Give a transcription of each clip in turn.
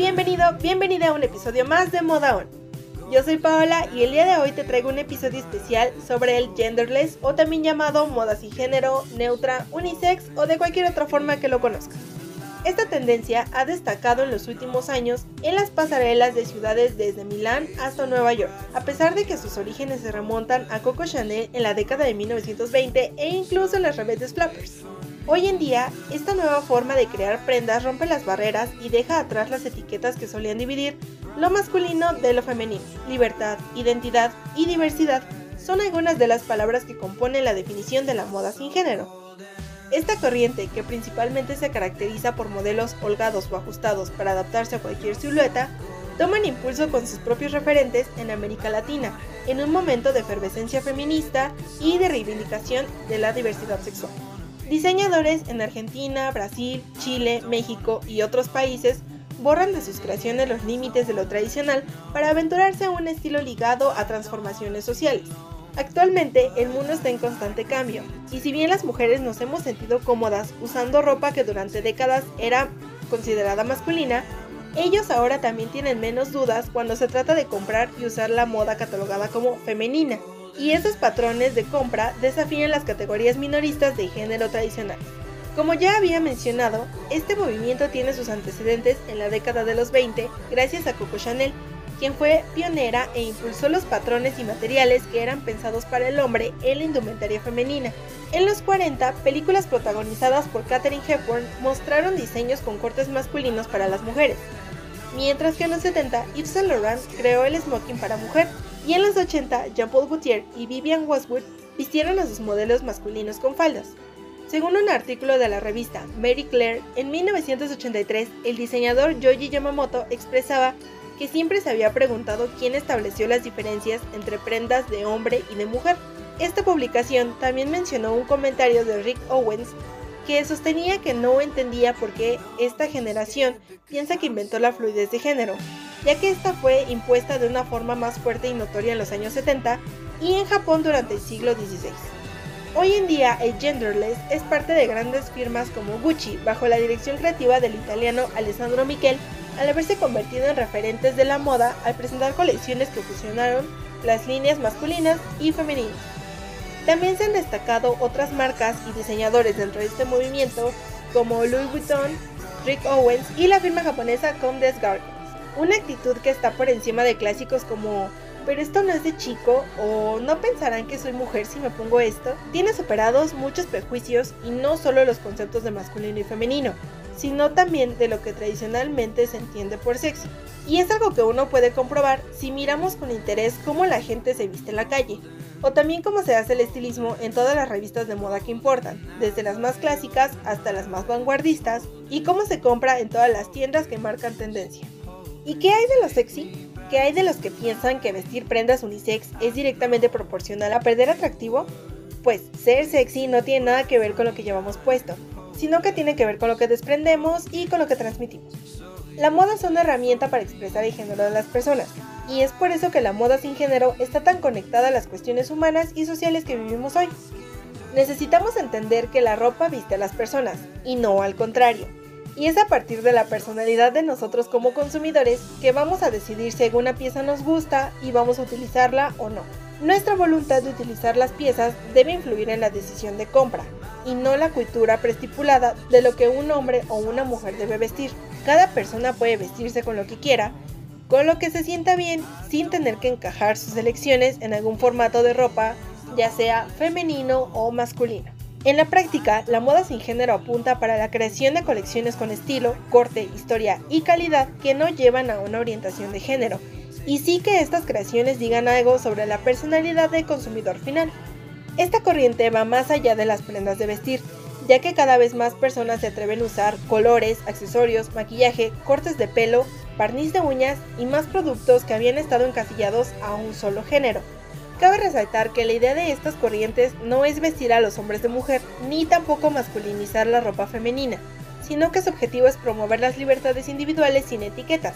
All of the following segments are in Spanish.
bienvenido, bienvenida a un episodio más de Moda On. Yo soy Paola y el día de hoy te traigo un episodio especial sobre el genderless o también llamado moda sin género, neutra, unisex o de cualquier otra forma que lo conozcas. Esta tendencia ha destacado en los últimos años en las pasarelas de ciudades desde Milán hasta Nueva York, a pesar de que sus orígenes se remontan a Coco Chanel en la década de 1920 e incluso en las rebeldes flappers. Hoy en día, esta nueva forma de crear prendas rompe las barreras y deja atrás las etiquetas que solían dividir lo masculino de lo femenino. Libertad, identidad y diversidad son algunas de las palabras que componen la definición de la moda sin género. Esta corriente, que principalmente se caracteriza por modelos holgados o ajustados para adaptarse a cualquier silueta, toman impulso con sus propios referentes en América Latina, en un momento de efervescencia feminista y de reivindicación de la diversidad sexual. Diseñadores en Argentina, Brasil, Chile, México y otros países borran de sus creaciones los límites de lo tradicional para aventurarse a un estilo ligado a transformaciones sociales. Actualmente el mundo está en constante cambio, y si bien las mujeres nos hemos sentido cómodas usando ropa que durante décadas era considerada masculina, ellos ahora también tienen menos dudas cuando se trata de comprar y usar la moda catalogada como femenina y esos patrones de compra desafían las categorías minoristas de género tradicional. Como ya había mencionado, este movimiento tiene sus antecedentes en la década de los 20 gracias a Coco Chanel, quien fue pionera e impulsó los patrones y materiales que eran pensados para el hombre en la indumentaria femenina. En los 40, películas protagonizadas por Katherine Hepburn mostraron diseños con cortes masculinos para las mujeres, mientras que en los 70 Yves Saint Laurent creó el smoking para mujer, y en los 80 Jean-Paul Gaultier y Vivian Westwood vistieron a sus modelos masculinos con faldas. Según un artículo de la revista Mary Claire, en 1983 el diseñador Yoji Yamamoto expresaba que siempre se había preguntado quién estableció las diferencias entre prendas de hombre y de mujer. Esta publicación también mencionó un comentario de Rick Owens que sostenía que no entendía por qué esta generación piensa que inventó la fluidez de género, ya que esta fue impuesta de una forma más fuerte y notoria en los años 70 y en Japón durante el siglo XVI. Hoy en día el genderless es parte de grandes firmas como Gucci, bajo la dirección creativa del italiano Alessandro Michel, al haberse convertido en referentes de la moda al presentar colecciones que fusionaron las líneas masculinas y femeninas. También se han destacado otras marcas y diseñadores dentro de este movimiento como Louis Vuitton, Rick Owens y la firma japonesa Comdes Garden. Una actitud que está por encima de clásicos como pero esto no es de chico o no pensarán que soy mujer si me pongo esto, tiene superados muchos prejuicios y no solo los conceptos de masculino y femenino, sino también de lo que tradicionalmente se entiende por sexo. Y es algo que uno puede comprobar si miramos con interés cómo la gente se viste en la calle, o también cómo se hace el estilismo en todas las revistas de moda que importan, desde las más clásicas hasta las más vanguardistas, y cómo se compra en todas las tiendas que marcan tendencia. ¿Y qué hay de lo sexy? ¿Qué hay de los que piensan que vestir prendas unisex es directamente proporcional a perder atractivo? Pues ser sexy no tiene nada que ver con lo que llevamos puesto, sino que tiene que ver con lo que desprendemos y con lo que transmitimos. La moda es una herramienta para expresar el género de las personas, y es por eso que la moda sin género está tan conectada a las cuestiones humanas y sociales que vivimos hoy. Necesitamos entender que la ropa viste a las personas, y no al contrario y es a partir de la personalidad de nosotros como consumidores que vamos a decidir si alguna pieza nos gusta y vamos a utilizarla o no. Nuestra voluntad de utilizar las piezas debe influir en la decisión de compra y no la cultura preestipulada de lo que un hombre o una mujer debe vestir. Cada persona puede vestirse con lo que quiera, con lo que se sienta bien, sin tener que encajar sus elecciones en algún formato de ropa, ya sea femenino o masculino. En la práctica, la moda sin género apunta para la creación de colecciones con estilo, corte, historia y calidad que no llevan a una orientación de género, y sí que estas creaciones digan algo sobre la personalidad del consumidor final. Esta corriente va más allá de las prendas de vestir, ya que cada vez más personas se atreven a usar colores, accesorios, maquillaje, cortes de pelo, barniz de uñas y más productos que habían estado encasillados a un solo género. Cabe resaltar que la idea de estas corrientes no es vestir a los hombres de mujer, ni tampoco masculinizar la ropa femenina, sino que su objetivo es promover las libertades individuales sin etiquetas,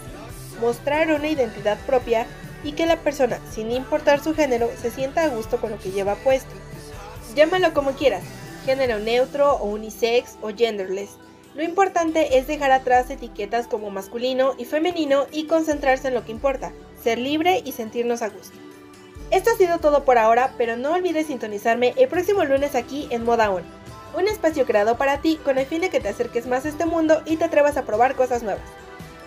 mostrar una identidad propia y que la persona, sin importar su género, se sienta a gusto con lo que lleva puesto. Llámalo como quieras, género neutro o unisex o genderless. Lo importante es dejar atrás etiquetas como masculino y femenino y concentrarse en lo que importa, ser libre y sentirnos a gusto. Esto ha sido todo por ahora, pero no olvides sintonizarme el próximo lunes aquí en Moda On, un espacio creado para ti con el fin de que te acerques más a este mundo y te atrevas a probar cosas nuevas.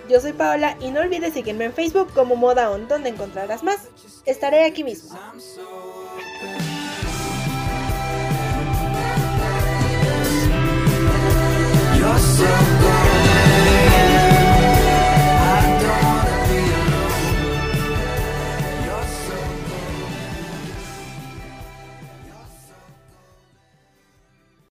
Yo soy Paola y no olvides seguirme en Facebook como Moda On, donde encontrarás más. Estaré aquí mismo. yourself